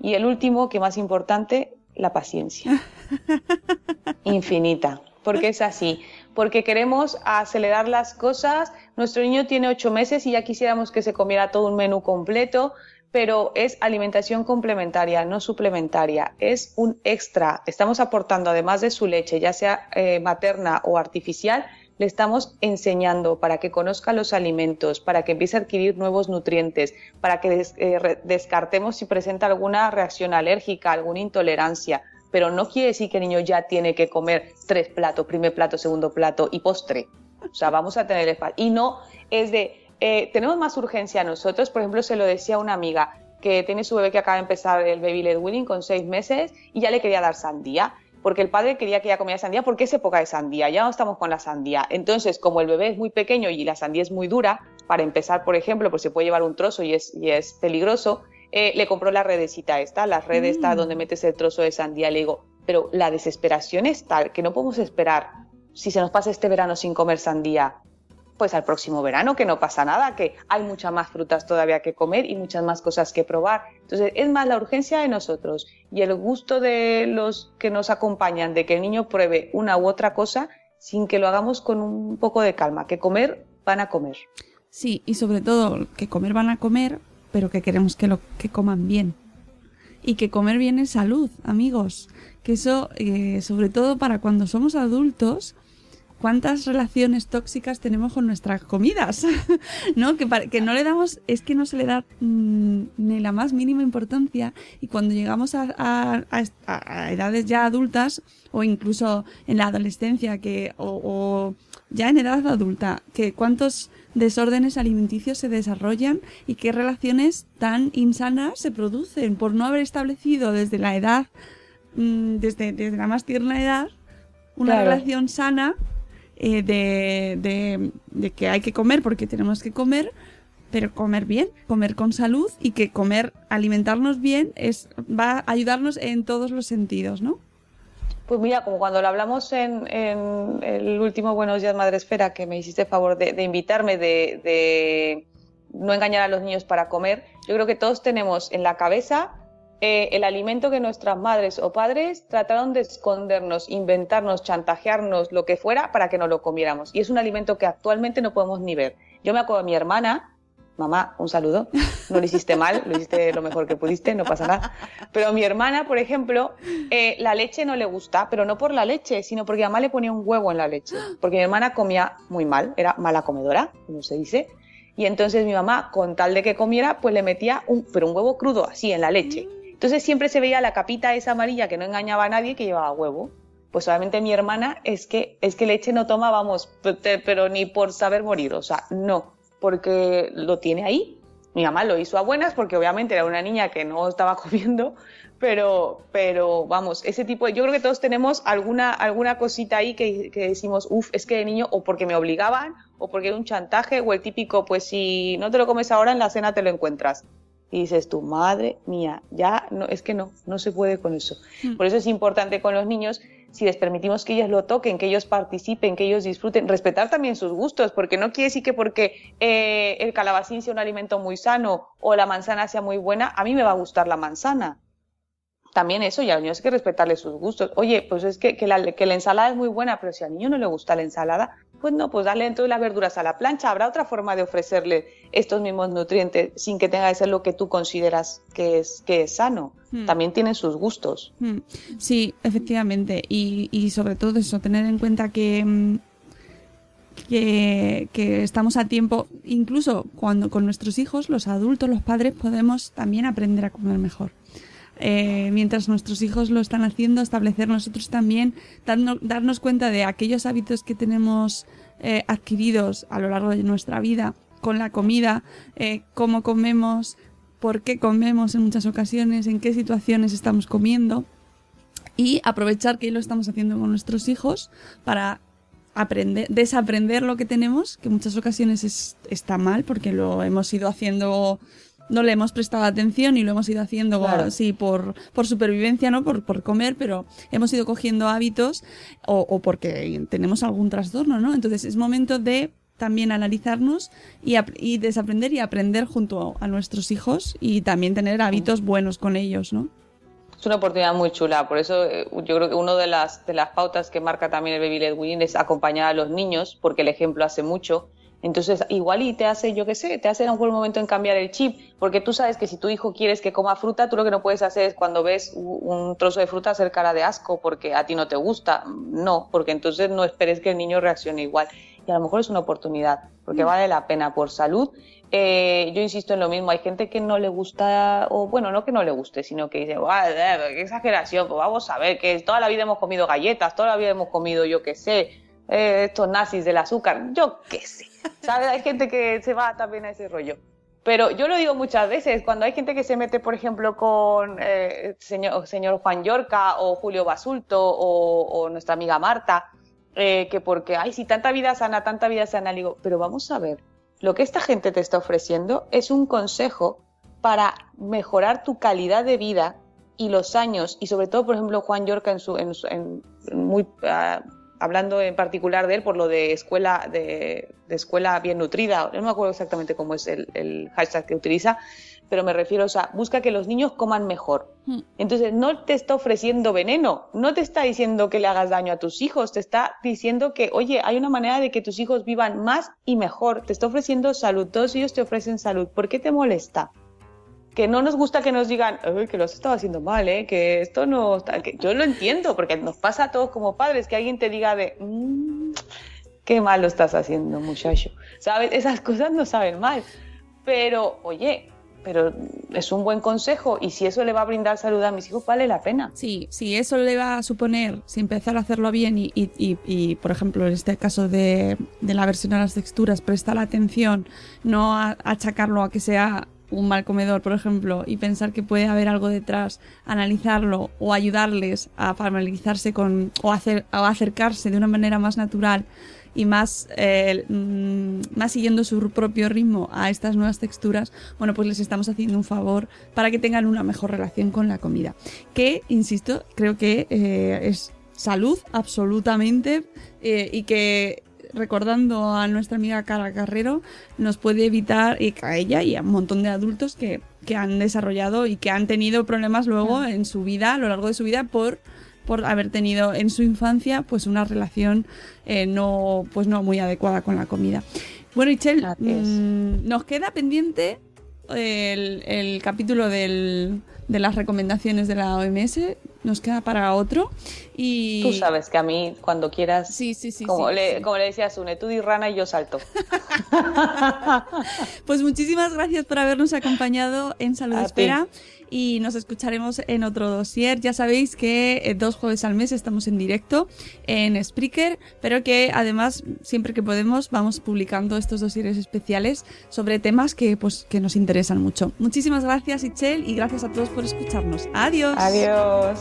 Y el último, que más importante, la paciencia. [laughs] Infinita. Porque es así. Porque queremos acelerar las cosas. Nuestro niño tiene ocho meses y ya quisiéramos que se comiera todo un menú completo pero es alimentación complementaria, no suplementaria, es un extra. Estamos aportando, además de su leche, ya sea eh, materna o artificial, le estamos enseñando para que conozca los alimentos, para que empiece a adquirir nuevos nutrientes, para que eh, descartemos si presenta alguna reacción alérgica, alguna intolerancia. Pero no quiere decir que el niño ya tiene que comer tres platos, primer plato, segundo plato y postre. O sea, vamos a tener espacio. Y no es de eh, tenemos más urgencia nosotros, por ejemplo, se lo decía una amiga, que tiene su bebé que acaba de empezar el baby led weaning con seis meses y ya le quería dar sandía porque el padre quería que ella comiera sandía porque es época de sandía, ya no estamos con la sandía. Entonces, como el bebé es muy pequeño y la sandía es muy dura, para empezar, por ejemplo, pues se puede llevar un trozo y es, y es peligroso, eh, le compró la redecita esta, la red esta Mm. donde metes el trozo de sandía. Le digo, pero la desesperación es tal que no podemos esperar si se nos pasa este verano sin comer sandía, pues al próximo verano, que no pasa nada, que hay muchas más frutas todavía que comer y muchas más cosas que probar. Entonces, es más la urgencia de nosotros y el gusto de los que nos acompañan de que el niño pruebe una u otra cosa sin que lo hagamos con un poco de calma, que comer van a comer. Sí, y sobre todo que comer van a comer, pero que queremos que lo que coman bien. Y que comer bien es salud, amigos. Que eso, eh, sobre todo para cuando somos adultos, cuántas relaciones tóxicas tenemos con nuestras comidas, [laughs] ¿no? Que, para- que no le damos, es que no se le da mm, ni la más mínima importancia y cuando llegamos a, a- edades ya adultas o incluso en la adolescencia que o, o ya en edad adulta, que cuántos desórdenes alimenticios se desarrollan y qué relaciones tan insanas se producen por no haber establecido desde la edad, mm, desde, desde la más tierna edad, una Claro. relación sana eh, de, de- que hay que comer porque tenemos que comer, pero comer bien, comer con salud y que comer, alimentarnos bien es va a ayudarnos en todos los sentidos, ¿no? Pues mira, como cuando lo hablamos en, el último Buenos Días Madre Esfera, que me hiciste favor de, invitarme, de no engañar a los niños para comer, yo creo que todos tenemos en la cabeza eh, el alimento que nuestras madres o padres trataron de escondernos, inventarnos, chantajearnos, lo que fuera, para que no lo comiéramos. Y es un alimento que actualmente no podemos ni ver. Yo me acuerdo de mi hermana, mamá, un saludo, no lo hiciste mal, lo hiciste lo mejor que pudiste, no pasa nada. Pero mi hermana, por ejemplo, eh, la leche no le gusta, pero no por la leche, sino porque mamá le ponía un huevo en la leche. Porque mi hermana comía muy mal, era mala comedora, como se dice. Y entonces mi mamá, con tal de que comiera, pues le metía un, pero un huevo crudo, así, en la leche. Entonces siempre se veía la capita esa amarilla que no engañaba a nadie que llevaba huevo. Pues obviamente mi hermana es que, es que leche no toma, vamos, pero ni por saber morir, o sea, no, porque lo tiene ahí. Mi mamá lo hizo a buenas porque obviamente era una niña que no estaba [laughs] comiendo, pero, pero vamos, ese tipo de, yo creo que todos tenemos alguna, alguna cosita ahí que, que decimos, uff, es que de niño o porque me obligaban o porque era un chantaje o el típico, pues si no te lo comes ahora en la cena te lo encuentras. Y dices tú, madre mía, ya no, es que no, no se puede con eso. Mm. Por eso es importante con los niños, si les permitimos que ellos lo toquen, que ellos participen, que ellos disfruten, respetar también sus gustos, porque no quiere decir que porque eh, el calabacín sea un alimento muy sano o la manzana sea muy buena, a mí me va a gustar la manzana. También eso, y a los niños hay que respetarles sus gustos. Oye, pues es que, que, la, que la ensalada es muy buena, pero si al niño no le gusta la ensalada, pues no, pues darle entonces las verduras a la plancha. Habrá otra forma de ofrecerle estos mismos nutrientes sin que tenga que ser lo que tú consideras que es, que es sano. Hmm. También tienen sus gustos. Mm, Sí, efectivamente. Y, y sobre todo eso, tener en cuenta que, mm, que, que estamos a tiempo, incluso cuando con nuestros hijos, los adultos, los padres, podemos también aprender a comer mejor. Eh, mientras nuestros hijos lo están haciendo, establecer nosotros también, darnos, darnos cuenta de aquellos hábitos que tenemos eh, adquiridos a lo largo de nuestra vida con la comida, eh, cómo comemos, por qué comemos en muchas ocasiones, en qué situaciones estamos comiendo y aprovechar que lo estamos haciendo con nuestros hijos para aprender, desaprender lo que tenemos, que en muchas ocasiones es- está mal porque lo hemos ido haciendo, no le hemos prestado atención y lo hemos ido haciendo Claro. así por, por supervivencia, ¿no? Por, por comer, pero hemos ido cogiendo hábitos o, o porque tenemos algún trastorno, ¿no? Entonces es momento de también analizarnos y, y desaprender y aprender junto a nuestros hijos y también tener hábitos buenos con ellos, ¿no? Es una oportunidad muy chula, por eso eh, yo creo que una de las, de las pautas que marca también el Baby Led Weaning es acompañar a los niños, porque el ejemplo hace mucho. Entonces, igual y te hace, yo qué sé, te hace en un buen momento en cambiar el chip, porque tú sabes que si tu hijo quieres que coma fruta, tú lo que no puedes hacer es cuando ves un trozo de fruta hacer cara de asco porque a ti no te gusta. No, porque entonces no esperes que el niño reaccione igual. Y a lo mejor es una oportunidad, porque vale la pena por salud. Eh, yo insisto en lo mismo, hay gente que no le gusta, o bueno, no que no le guste, sino que dice, "Buah, eh, qué exageración, pues vamos a ver, que toda la vida hemos comido galletas, toda la vida hemos comido, yo qué sé, eh, estos nazis del azúcar, yo qué sé. ¿Sabes? Hay gente que se va también a ese rollo. Pero yo lo digo muchas veces, cuando hay gente que se mete, por ejemplo, con eh, señor, señor Juan Yorca o Julio Basulto o, nuestra amiga Marta, eh, que porque, ay, si tanta vida sana, tanta vida sana, digo, pero vamos a ver, lo que esta gente te está ofreciendo es un consejo para mejorar tu calidad de vida y los años, y sobre todo, por ejemplo, Juan Yorca en su, muy, ah, hablando en particular de él por lo de escuela, de, escuela bien nutrida, no me acuerdo exactamente cómo es el, hashtag que utiliza, pero me refiero, o sea, busca que los niños coman mejor. Hmm. Entonces, no te está ofreciendo veneno, no te está diciendo que le hagas daño a tus hijos, te está diciendo que, oye, hay una manera de que tus hijos vivan más y mejor, te está ofreciendo salud, todos ellos te ofrecen salud, ¿por qué te molesta? Que no nos gusta que nos digan que lo has estado haciendo mal, ¿eh? que esto no está... Que yo lo entiendo, porque nos pasa a todos como padres, que alguien te diga de, mm, qué mal lo estás haciendo, muchacho. ¿Sabes? Esas cosas no saben mal. Pero, oye, pero es un buen consejo y si eso le va a brindar salud a mis hijos, vale la pena. Sí, si eso le va a suponer, si empezar a hacerlo bien y, y, y, por ejemplo, en este caso de, de, la versión a las texturas, prestar atención, no achacarlo a que sea un mal comedor, por ejemplo, y pensar que puede haber algo detrás, analizarlo o ayudarles a familiarizarse con o, hacer, o acercarse de una manera más natural y más, eh, mm, más siguiendo su propio ritmo a estas nuevas texturas, bueno, pues les estamos haciendo un favor para que tengan una mejor relación con la comida. Que, insisto, creo que eh, es salud absolutamente eh, y que recordando a nuestra amiga Cara Carrero, nos puede evitar, y a ella y a un montón de adultos que, que han desarrollado y que han tenido problemas luego en su vida, a lo largo de su vida, por por haber tenido en su infancia pues una relación eh, no pues no muy adecuada con la comida. Bueno, Ichel, mm, nos queda pendiente el, el capítulo del, de las recomendaciones de la OMS nos queda para otro. Y... Tú sabes que a mí, cuando quieras, sí, sí, sí, como, le, como le decía Sune, tú di rana y yo salto. [laughs] pues muchísimas gracias por habernos acompañado en Salud Espera y nos escucharemos en otro dossier. Ya sabéis que eh, dos jueves al mes estamos en directo en Spreaker, pero que además siempre que podemos vamos publicando estos dossieres especiales sobre temas que, pues, que nos interesan mucho. Muchísimas gracias, Ichel, y gracias a todos por escucharnos. Adiós. Adiós.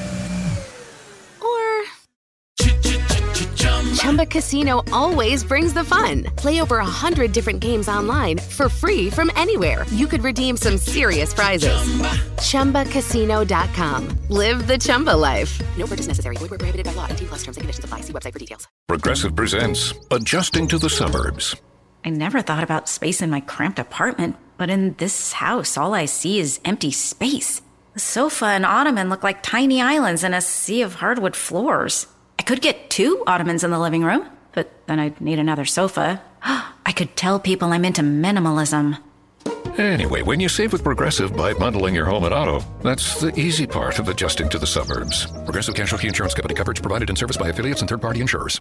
Chumba Casino always brings the fun. Play over a hundred different games online for free from anywhere. You could redeem some serious prizes. Chumba. ChumbaCasino.com. Live the Chumba life. No purchase necessary. Void were prohibited by law. T plus terms and conditions apply. See website for details. Progressive presents Adjusting to the Suburbs. I never thought about space in my cramped apartment, but in this house, all I see is empty space. The sofa and ottoman look like tiny islands in a sea of hardwood floors. I could get two ottomans in the living room, but then I'd need another sofa. [gasps] I could tell people I'm into minimalism. Anyway, when you save with Progressive by bundling your home and auto, that's the easy part of adjusting to the suburbs. Progressive Casualty Insurance Company coverage provided in service by affiliates and third party insurers.